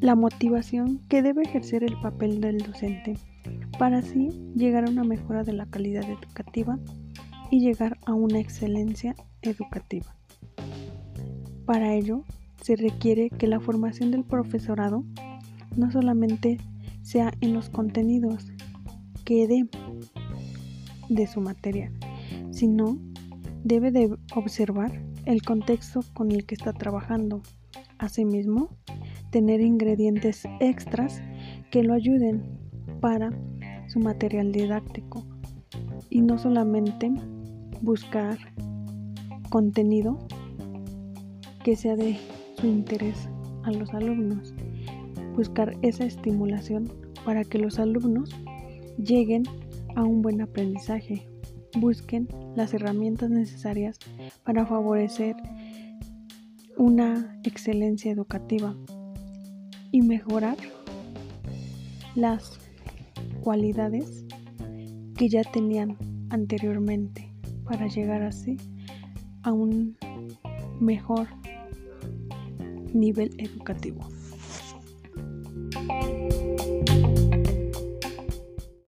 la motivación que debe ejercer el papel del docente para así llegar a una mejora de la calidad educativa y llegar a una excelencia educativa. Para ello, se requiere que la formación del profesorado no solamente sea en los contenidos que dé de su materia, sino debe de observar el contexto con el que está trabajando. Asimismo, tener ingredientes extras que lo ayuden para su material didáctico. Y no solamente buscar contenido que sea de su interés a los alumnos, buscar esa estimulación para que los alumnos lleguen a un buen aprendizaje, busquen las herramientas necesarias para favorecer una excelencia educativa y mejorar las cualidades que ya tenían anteriormente para llegar así a un mejor nivel educativo.